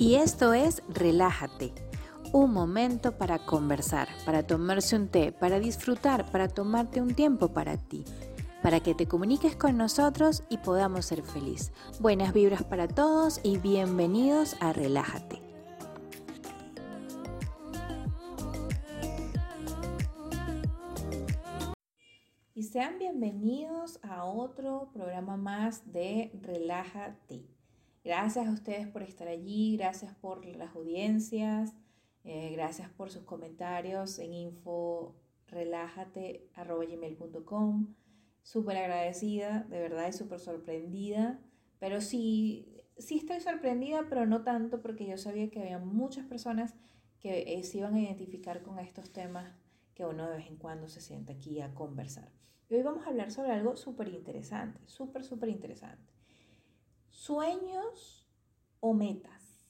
Y esto es Relájate, un momento para conversar, para tomarse un té, para disfrutar, para tomarte un tiempo para ti, para que te comuniques con nosotros y podamos ser feliz. Buenas vibras para todos y bienvenidos a Relájate. Y sean bienvenidos a otro programa más de Relájate. Gracias a ustedes por estar allí, gracias por las audiencias, eh, gracias por sus comentarios en inforelájate.gmail.com. Súper agradecida, de verdad, y súper sorprendida. Pero sí, sí estoy sorprendida, pero no tanto porque yo sabía que había muchas personas que eh, se iban a identificar con estos temas que uno de vez en cuando se sienta aquí a conversar. Y hoy vamos a hablar sobre algo súper interesante, súper, súper interesante. Sueños o metas.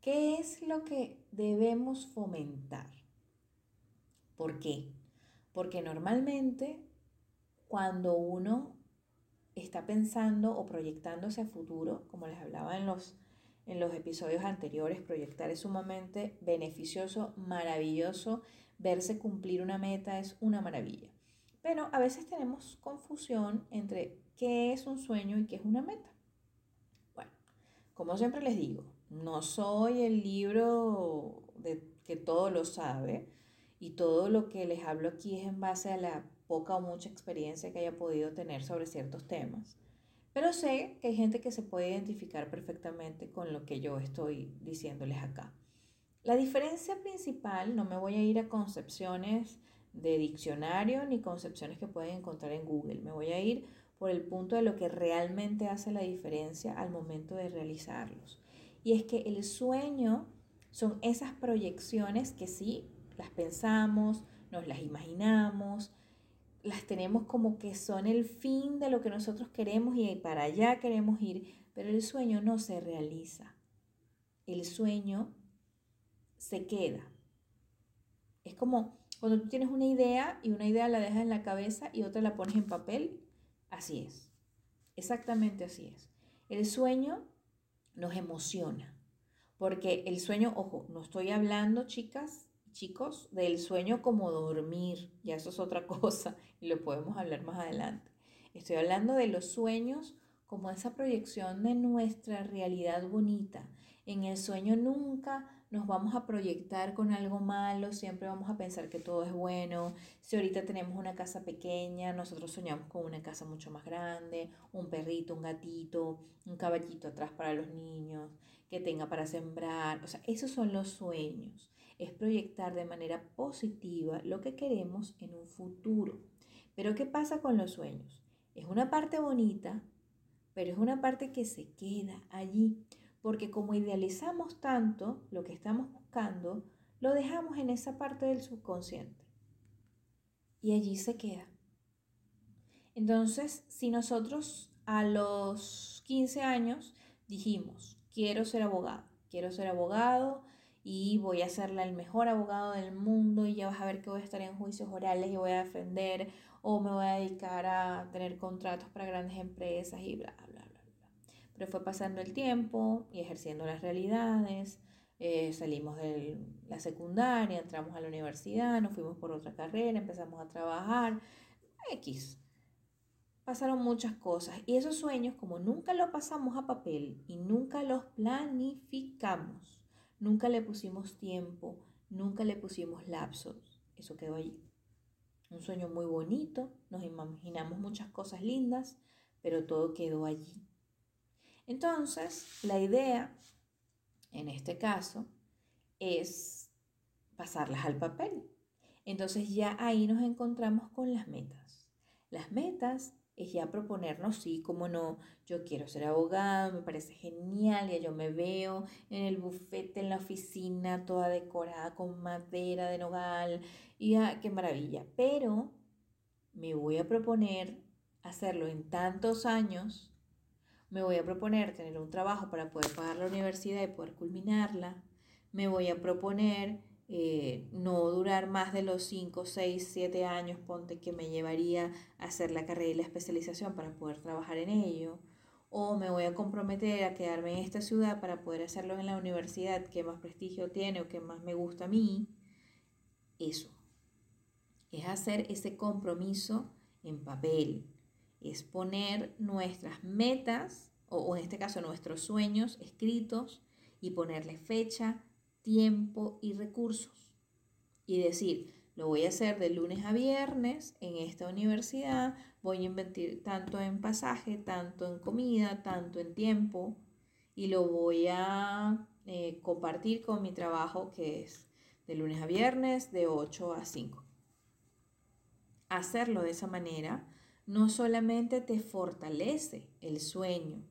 ¿Qué es lo que debemos fomentar? ¿Por qué? Porque normalmente cuando uno está pensando o proyectándose a futuro, como les hablaba en los, en los episodios anteriores, proyectar es sumamente beneficioso, maravilloso, verse cumplir una meta es una maravilla. Pero a veces tenemos confusión entre qué es un sueño y qué es una meta. Bueno, como siempre les digo, no soy el libro de que todo lo sabe y todo lo que les hablo aquí es en base a la poca o mucha experiencia que haya podido tener sobre ciertos temas. Pero sé que hay gente que se puede identificar perfectamente con lo que yo estoy diciéndoles acá. La diferencia principal, no me voy a ir a concepciones de diccionario ni concepciones que pueden encontrar en Google, me voy a ir por el punto de lo que realmente hace la diferencia al momento de realizarlos. Y es que el sueño son esas proyecciones que sí, las pensamos, nos las imaginamos, las tenemos como que son el fin de lo que nosotros queremos y para allá queremos ir, pero el sueño no se realiza. El sueño se queda. Es como cuando tú tienes una idea y una idea la dejas en la cabeza y otra la pones en papel Así es, exactamente así es. El sueño nos emociona, porque el sueño, ojo, no estoy hablando, chicas, chicos, del sueño como dormir, ya eso es otra cosa lo podemos hablar más adelante. Estoy hablando de los sueños como esa proyección de nuestra realidad bonita. En el sueño nunca nos vamos a proyectar con algo malo, siempre vamos a pensar que todo es bueno. Si ahorita tenemos una casa pequeña, nosotros soñamos con una casa mucho más grande, un perrito, un gatito, un caballito atrás para los niños, que tenga para sembrar. O sea, esos son los sueños. Es proyectar de manera positiva lo que queremos en un futuro. Pero ¿qué pasa con los sueños? Es una parte bonita, pero es una parte que se queda allí porque como idealizamos tanto lo que estamos buscando, lo dejamos en esa parte del subconsciente. Y allí se queda. Entonces, si nosotros a los 15 años dijimos, quiero ser abogado, quiero ser abogado y voy a ser el mejor abogado del mundo y ya vas a ver que voy a estar en juicios orales y voy a defender o me voy a dedicar a tener contratos para grandes empresas y bla, bla pero fue pasando el tiempo y ejerciendo las realidades. Eh, salimos de la secundaria, entramos a la universidad, nos fuimos por otra carrera, empezamos a trabajar. X. Pasaron muchas cosas y esos sueños, como nunca los pasamos a papel y nunca los planificamos, nunca le pusimos tiempo, nunca le pusimos lapsos, eso quedó allí. Un sueño muy bonito, nos imaginamos muchas cosas lindas, pero todo quedó allí. Entonces, la idea, en este caso, es pasarlas al papel. Entonces ya ahí nos encontramos con las metas. Las metas es ya proponernos, sí, como no, yo quiero ser abogado, me parece genial, ya yo me veo en el bufete, en la oficina, toda decorada con madera de nogal, y ah, qué maravilla. Pero me voy a proponer hacerlo en tantos años me voy a proponer tener un trabajo para poder pagar la universidad y poder culminarla. Me voy a proponer eh, no durar más de los 5, 6, 7 años, ponte que me llevaría a hacer la carrera y la especialización para poder trabajar en ello. o me voy a comprometer a quedarme en esta ciudad para poder hacerlo en la universidad que más prestigio tiene o que más me gusta a mí, eso. Es hacer ese compromiso en papel, es poner nuestras metas, o, en este caso nuestros sueños escritos, y ponerle fecha, tiempo y recursos. Y decir, lo voy a hacer de lunes a viernes en esta universidad, voy a invertir tanto en pasaje, tanto en comida, tanto en tiempo, y lo voy a eh, compartir con mi trabajo que es de lunes a viernes, de 8 a 5. Hacerlo de esa manera no solamente te fortalece el sueño,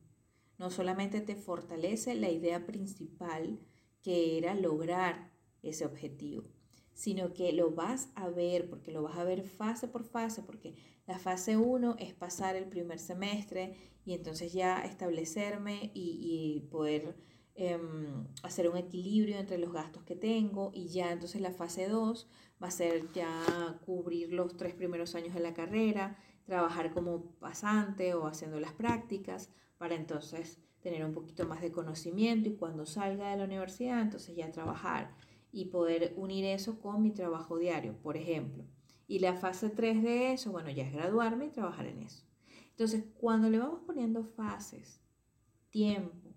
no solamente te fortalece la idea principal que era lograr ese objetivo, sino que lo vas a ver, porque lo vas a ver fase por fase, porque la fase 1 es pasar el primer semestre y entonces ya establecerme y, poder em, hacer un equilibrio entre los gastos que tengo y ya entonces la fase 2 va a ser ya cubrir los tres primeros años de la carrera, trabajar como pasante o haciendo las prácticas para entonces tener un poquito más de conocimiento y cuando salga de la universidad entonces ya trabajar y poder unir eso con mi trabajo diario, por ejemplo. Y la fase 3 de eso, bueno, ya es graduarme y trabajar en eso. Entonces, cuando le vamos poniendo fases, tiempo,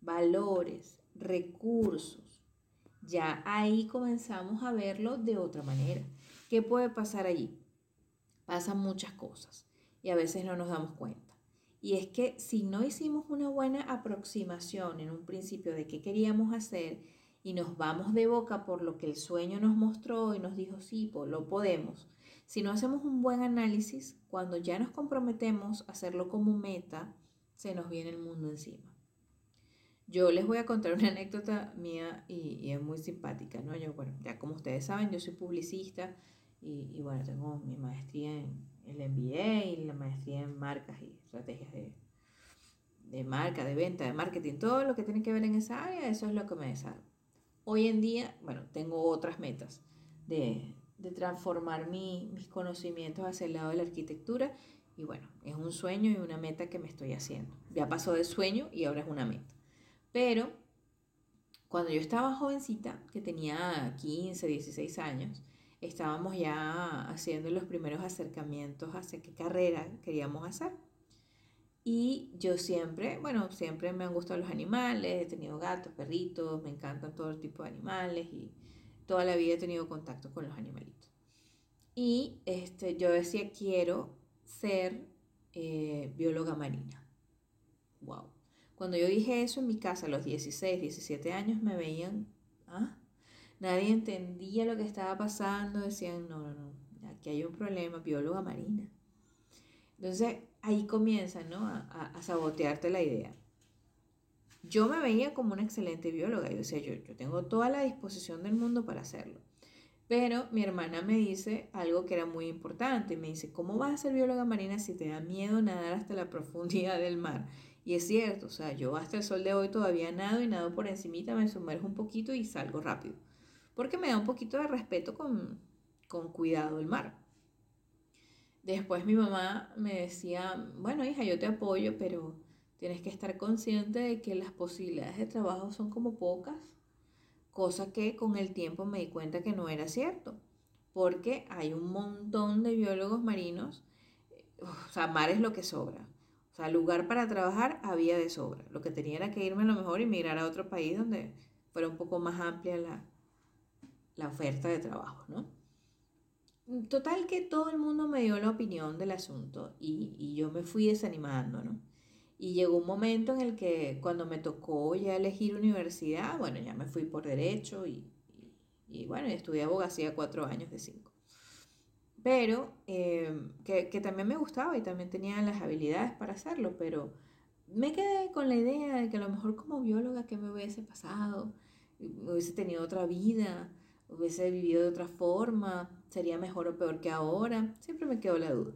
valores, recursos, ya ahí comenzamos a verlo de otra manera. ¿Qué puede pasar allí? Pasan muchas cosas y a veces no nos damos cuenta. Y es que si no hicimos una buena aproximación en un principio de qué queríamos hacer y nos vamos de boca por lo que el sueño nos mostró y nos dijo, sí, pues lo podemos. Si no hacemos un buen análisis, cuando ya nos comprometemos a hacerlo como meta, se nos viene el mundo encima. Yo les voy a contar una anécdota mía y, es muy simpática, ¿no? Yo, bueno, ya como ustedes saben, yo soy publicista y, bueno, tengo mi maestría en el MBA y la maestría en marcas y estrategias de, de marca, de venta, de marketing, todo lo que tiene que ver en esa área, eso es lo que me desarrollo. Hoy en día, bueno, tengo otras metas de, transformar mis conocimientos hacia el lado de la arquitectura y bueno, es un sueño y una meta que me estoy haciendo. Ya pasó de sueño y ahora es una meta. Pero cuando yo estaba jovencita, que tenía 15, 16 años, estábamos ya haciendo los primeros acercamientos hacia qué carrera queríamos hacer. Y yo siempre, bueno, siempre me han gustado los animales, he tenido gatos, perritos, me encantan todo tipo de animales y toda la vida he tenido contacto con los animalitos. Y este, yo decía, quiero ser eh, bióloga marina. Wow. Cuando yo dije eso en mi casa a los 16, 17 años, me veían, ¿ah? Nadie entendía lo que estaba pasando, decían, no, no, no, aquí hay un problema, bióloga marina. Entonces, ahí comienza, ¿no? A, sabotearte la idea. Yo me veía como una excelente bióloga, yo decía, yo, yo tengo toda la disposición del mundo para hacerlo. Pero mi hermana me dice algo que era muy importante. Me dice, ¿cómo vas a ser bióloga marina si te da miedo nadar hasta la profundidad del mar? Y es cierto, o sea, yo hasta el sol de hoy todavía nado y nado por encimita, me sumerjo un poquito y salgo rápido. Porque me da un poquito de respeto con, con cuidado el mar. Después mi mamá me decía, bueno hija, yo te apoyo, pero tienes que estar consciente de que las posibilidades de trabajo son como pocas, cosa que con el tiempo me di cuenta que no era cierto, porque hay un montón de biólogos marinos, o sea, mar es lo que sobra. O sea, lugar para trabajar había de sobra. Lo que tenía era que irme a lo mejor y migrar a otro país donde fuera un poco más amplia la, la oferta de trabajo, ¿no? Total que todo el mundo me dio la opinión del asunto y, yo me fui desanimando, ¿no? Y llegó un momento en el que cuando me tocó ya elegir universidad, bueno, ya me fui por derecho y, y, bueno, estudié abogacía cuatro años de cinco. Pero em, que, que también me gustaba y también tenía las habilidades para hacerlo, pero me quedé con la idea de que a lo mejor como bióloga, ¿qué me hubiese pasado? Hubiese tenido otra vida hubiese vivido de otra forma, sería mejor o peor que ahora, siempre me quedó la duda.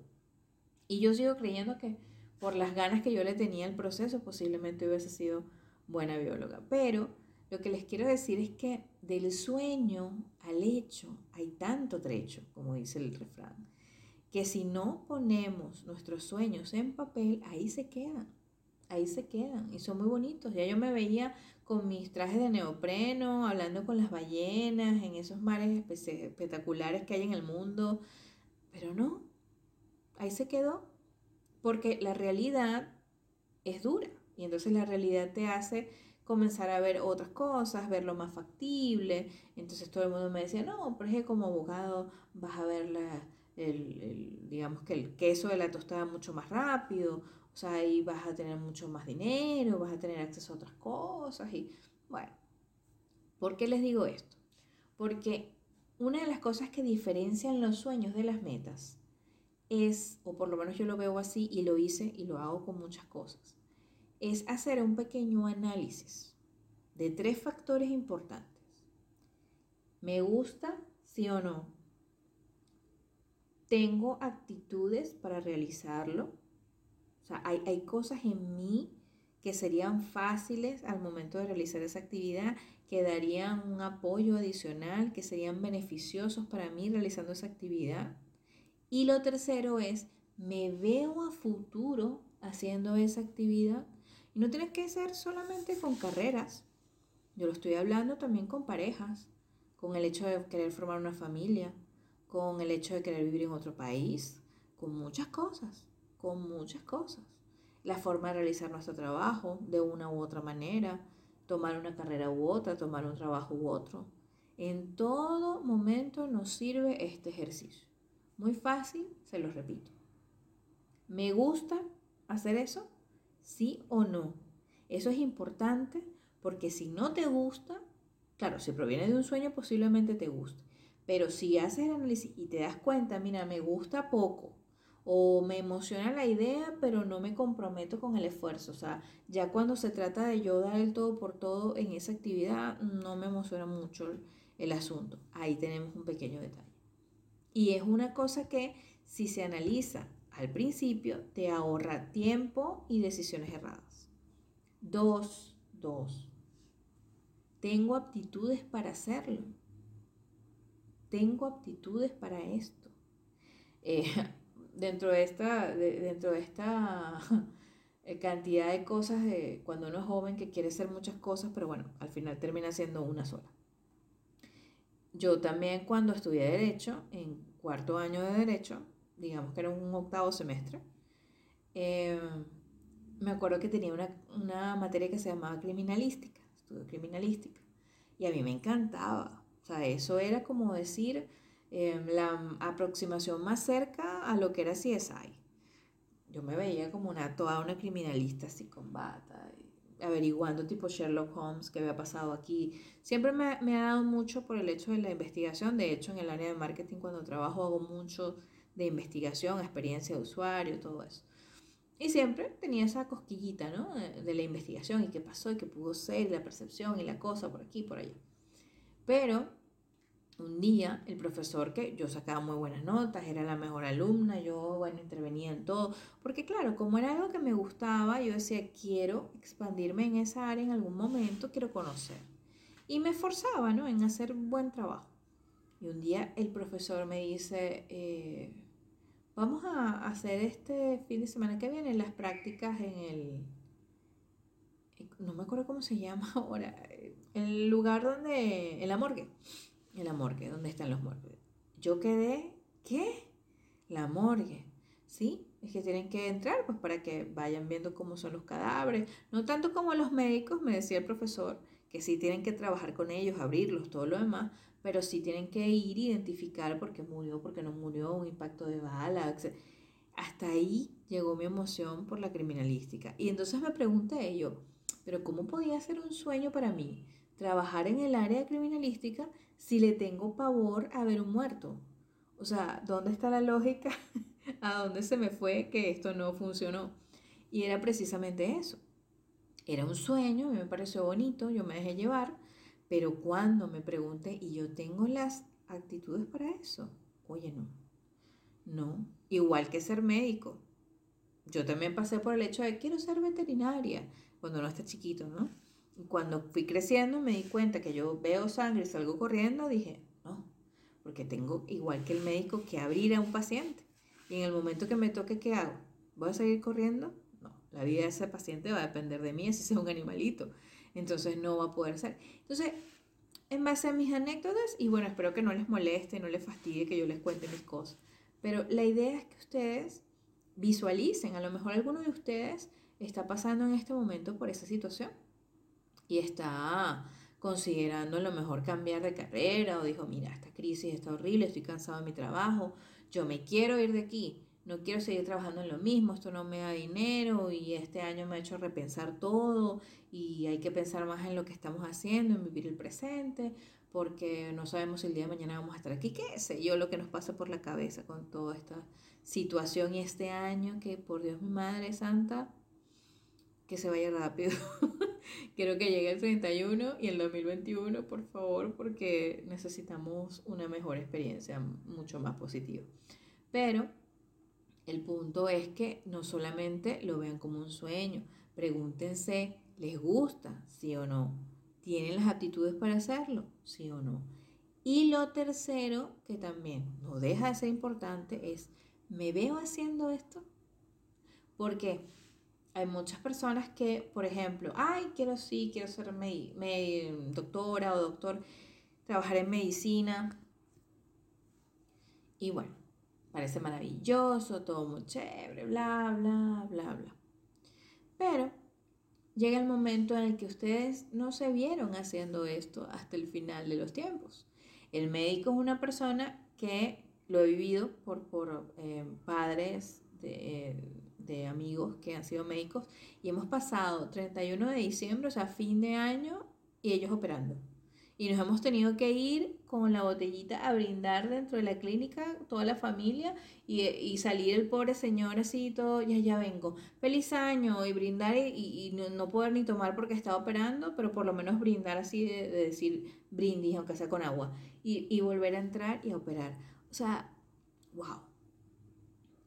Y yo sigo creyendo que por las ganas que yo le tenía al proceso, posiblemente hubiese sido buena bióloga. Pero lo que les quiero decir es que del sueño al hecho hay tanto trecho, como dice el refrán, que si no ponemos nuestros sueños en papel, ahí se quedan. Ahí se quedan y son muy bonitos. Ya yo me veía con mis trajes de neopreno, hablando con las ballenas en esos mares espectaculares que hay en el mundo, pero no, ahí se quedó, porque la realidad es dura y entonces la realidad te hace comenzar a ver otras cosas, verlo más factible. Entonces todo el mundo me decía, no, pero es que como abogado vas a ver la, el, digamos que el queso de la tostada mucho más rápido, o sea, ahí vas a tener mucho más dinero, vas a tener acceso a otras cosas y bueno, ¿por qué les digo esto? Porque una de las cosas que diferencian los sueños de las metas es, o por lo menos yo lo veo así y lo hice y lo hago con muchas cosas, es hacer un pequeño análisis de tres factores importantes. ¿Me gusta, sí o no? ¿Tengo actitudes para realizarlo? O sea, hay, hay cosas en mí que serían fáciles al momento de realizar esa actividad, que darían un apoyo adicional, que serían beneficiosos para mí realizando esa actividad. Y lo tercero es, me veo a futuro haciendo esa actividad. Y no tienes que ser solamente con carreras. Yo lo estoy hablando también con parejas, con el hecho de querer formar una familia, con el hecho de querer vivir en otro país, con muchas cosas, con muchas cosas. La forma de realizar nuestro trabajo de una u otra manera, tomar una carrera u otra, tomar un trabajo u otro. En todo momento nos sirve este ejercicio. Muy fácil, se lo repito. ¿Me gusta hacer eso? ¿Sí o no? Eso es importante porque si no te gusta, claro, si proviene de un sueño posiblemente te guste, pero si haces el análisis y te das cuenta, mira, me gusta poco o me emociona la idea, pero no me comprometo con el esfuerzo. O sea, ya cuando se trata de yo dar el todo por todo en esa actividad, no me emociona mucho el asunto. Ahí tenemos un pequeño detalle. Y es una cosa que si se analiza al principio, te ahorra tiempo y decisiones erradas. Dos, dos. Tengo aptitudes para hacerlo. Tengo aptitudes para esto. Eh, dentro de esta, dentro de esta eh, cantidad de cosas de cuando uno es joven que quiere hacer muchas cosas, pero bueno, al final termina siendo una sola. Yo también cuando estudié Derecho, en cuarto año de Derecho, digamos que era un octavo semestre, eh, me acuerdo que tenía una, una, materia que se llamaba criminalística, estudio criminalística, y a mí me encantaba. O sea, eso era como decir eh, la aproximación más cerca a lo que era CSI. Yo me veía como una, toda una criminalista así con bata, averiguando tipo Sherlock Holmes qué había pasado aquí. Siempre me, me, ha dado mucho por el hecho de la investigación. De hecho, en el área de marketing cuando trabajo hago mucho de investigación, experiencia de usuario, todo eso. Y siempre tenía esa cosquillita, ¿no? De, la investigación y qué pasó y qué pudo ser, la percepción y la cosa por aquí y por allá. Pero un día el profesor que yo sacaba muy buenas notas, era la mejor alumna, yo, bueno, intervenía en todo, porque claro, como era algo que me gustaba, yo decía, quiero expandirme en esa área en algún momento, quiero conocer. Y me esforzaba, ¿no? En hacer buen trabajo. Y un día el profesor me dice, eh, vamos a hacer este fin de semana que viene las prácticas en el, no me acuerdo cómo se llama ahora, el lugar donde, en la morgue, en la morgue, donde están los morgues. Yo quedé, ¿qué? La morgue, ¿sí? Es que tienen que entrar pues para que vayan viendo cómo son los cadáveres, no tanto como los médicos, me decía el profesor, que sí tienen que trabajar con ellos, abrirlos, todo lo demás, pero sí tienen que ir, identificar por qué murió, por qué no murió, un impacto de bala, etc. Hasta ahí llegó mi emoción por la criminalística. Y entonces me pregunté yo, pero ¿cómo podía ser un sueño para mí trabajar en el área criminalística si le tengo pavor a ver un muerto? O sea, ¿dónde está la lógica? ¿A dónde se me fue que esto no funcionó? Y era precisamente eso. Era un sueño, a mí me pareció bonito, yo me dejé llevar, pero cuando me pregunté, ¿y yo tengo las actitudes para eso? Oye, no. No. Igual que ser médico. Yo también pasé por el hecho de quiero ser veterinaria cuando uno está chiquito, ¿no? Cuando fui creciendo me di cuenta que yo veo sangre y salgo corriendo, dije, no, porque tengo igual que el médico que abrir a un paciente. Y en el momento que me toque, ¿qué hago? ¿Voy a seguir corriendo? No, La vida de ese paciente va a depender de mí, si es un animalito. Entonces no va a poder ser. Entonces, en base a mis anécdotas, y bueno, espero que no les moleste, no les fastidie que yo les cuente mis cosas. Pero la idea es que ustedes visualicen, a lo mejor alguno de ustedes está pasando en este momento por esa situación y está considerando a lo mejor cambiar de carrera o dijo, mira, esta crisis está horrible, estoy cansado de mi trabajo, yo me quiero ir de aquí, no quiero seguir trabajando en lo mismo, esto no me da dinero y este año me ha hecho repensar todo y hay que pensar más en lo que estamos haciendo, en vivir el presente, porque no sabemos si el día de mañana vamos a estar aquí, qué sé yo lo que nos pasa por la cabeza con toda esta situación y este año que por Dios mi Madre Santa, que se vaya rápido. Quiero que llegue el 31 y el 2021, por favor, porque necesitamos una mejor experiencia, mucho más positiva. Pero el punto es que no solamente lo vean como un sueño, pregúntense, ¿les gusta? ¿Sí o no? ¿Tienen las aptitudes para hacerlo? ¿Sí o no? Y lo tercero, que también no deja de ser importante, es, ¿me veo haciendo esto? Porque hay muchas personas que, por ejemplo, ay, quiero sí, quiero ser doctora o doctor, trabajar en medicina. Y bueno, parece maravilloso, todo muy chévere, bla, bla, bla, bla. Pero llega el momento en el que ustedes no se vieron haciendo esto hasta el final de los tiempos. El médico es una persona que lo he vivido por, por eh, padres de de amigos que han sido médicos y hemos pasado 31 de diciembre, o sea, fin de año, y ellos operando. Y nos hemos tenido que ir con la botellita a brindar dentro de la clínica, toda la familia, y, salir el pobre señor así, todo, ya, ya vengo, feliz año, y brindar y, no, poder ni tomar porque estaba operando, pero por lo menos brindar así de, de decir brindis, aunque sea con agua, y, y volver a entrar y a operar. O sea, wow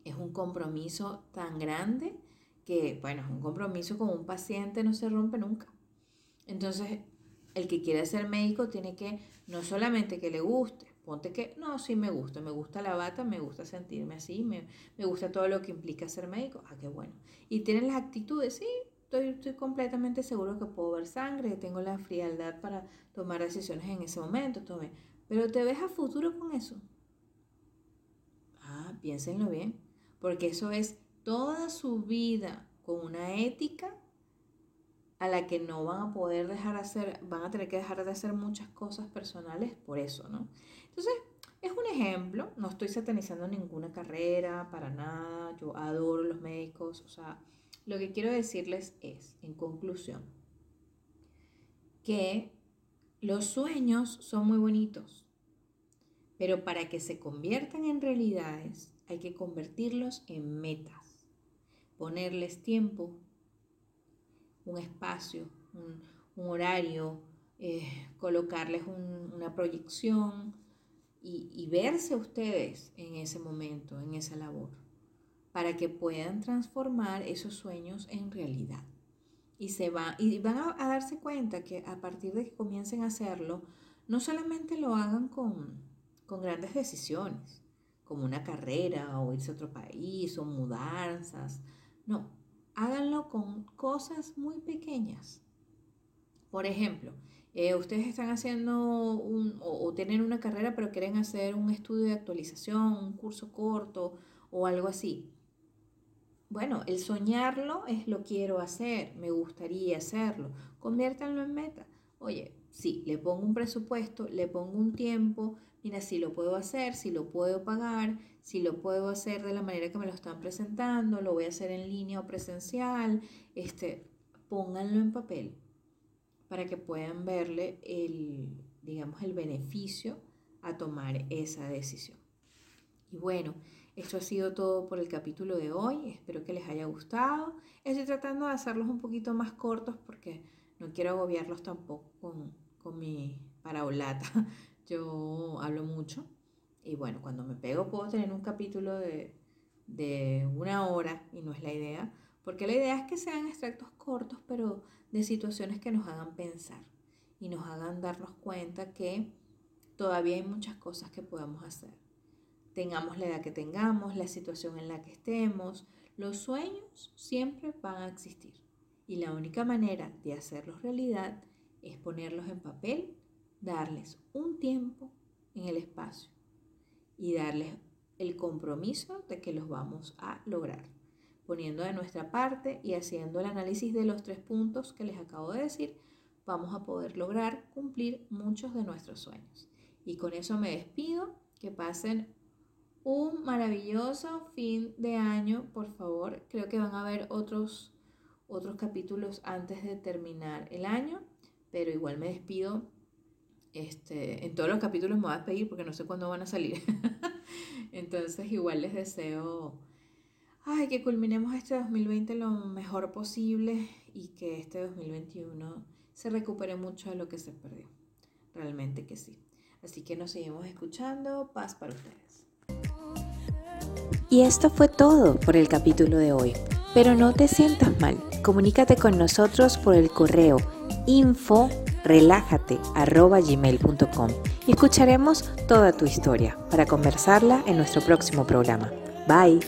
es un compromiso tan grande que, bueno, un compromiso con un paciente no se rompe nunca. Entonces, el que quiere ser médico tiene que, no solamente que le guste, ponte que, no, sí me gusta, me gusta la bata, me gusta sentirme así, me, gusta todo lo que implica ser médico, ah, qué bueno. Y tienen las actitudes, sí, estoy, estoy completamente seguro que puedo ver sangre, tengo la frialdad para tomar decisiones en ese momento, tome. Pero te ves a futuro con eso. Ah, piénsenlo bien porque eso es toda su vida con una ética a la que no van a poder dejar de hacer, van a tener que dejar de hacer muchas cosas personales por eso, ¿no? Entonces, es un ejemplo, no estoy satanizando ninguna carrera, para nada, yo adoro los médicos, o sea, lo que quiero decirles es, en conclusión, que los sueños son muy bonitos, pero para que se conviertan en realidades hay que convertirlos en metas, ponerles tiempo, un espacio, un, horario, eh, colocarles una proyección y, y verse ustedes en ese momento, en esa labor, para que puedan transformar esos sueños en realidad. Y, se va, y van a, a, darse cuenta que a partir de que comiencen a hacerlo, no solamente lo hagan con, con grandes decisiones, como una carrera o irse a otro país o mudanzas. No, háganlo con cosas muy pequeñas. Por ejemplo, eh, ustedes están haciendo un, o, tienen una carrera pero quieren hacer un estudio de actualización, un curso corto o algo así. Bueno, el soñarlo es lo quiero hacer, me gustaría hacerlo. Conviértanlo en meta. Oye, sí, le pongo un presupuesto, le pongo un tiempo, mira, si lo puedo hacer, si lo puedo pagar, si lo puedo hacer de la manera que me lo están presentando, lo voy a hacer en línea o presencial, este, pónganlo en papel para que puedan verle el, digamos, el beneficio a tomar esa decisión. Y bueno, esto ha sido todo por el capítulo de hoy. Espero que les haya gustado. Estoy tratando de hacerlos un poquito más cortos porque no quiero agobiarlos tampoco con, con mi parabolata. Yo hablo mucho y bueno, cuando me pego puedo tener un capítulo de, de una hora y no es la idea, porque la idea es que sean extractos cortos, pero de situaciones que nos hagan pensar y nos hagan darnos cuenta que todavía hay muchas cosas que podemos hacer. Tengamos la edad que tengamos, la situación en la que estemos, Los sueños siempre van a existir y la única manera de hacerlos realidad es ponerlos en papel, darles un tiempo en el espacio y darles el compromiso de que los vamos a lograr, poniendo de nuestra parte y haciendo el análisis de los tres puntos que les acabo de decir, vamos a poder lograr cumplir muchos de nuestros sueños. Y con eso me despido, que pasen un maravilloso fin de año, por favor. Creo que van a haber otros otros capítulos antes de terminar el año, pero igual me despido. Este, en todos los capítulos me voy a despedir porque no sé cuándo van a salir. Entonces igual les deseo ay, que culminemos este 2020 lo mejor posible y que este 2021 se recupere mucho de lo que se perdió. Realmente que sí. Así que nos seguimos escuchando. Paz para ustedes. Y esto fue todo por el capítulo de hoy. Pero no te sientas mal, comunícate con nosotros por el correo info gmail.com y escucharemos toda tu historia para conversarla en nuestro próximo programa. Bye.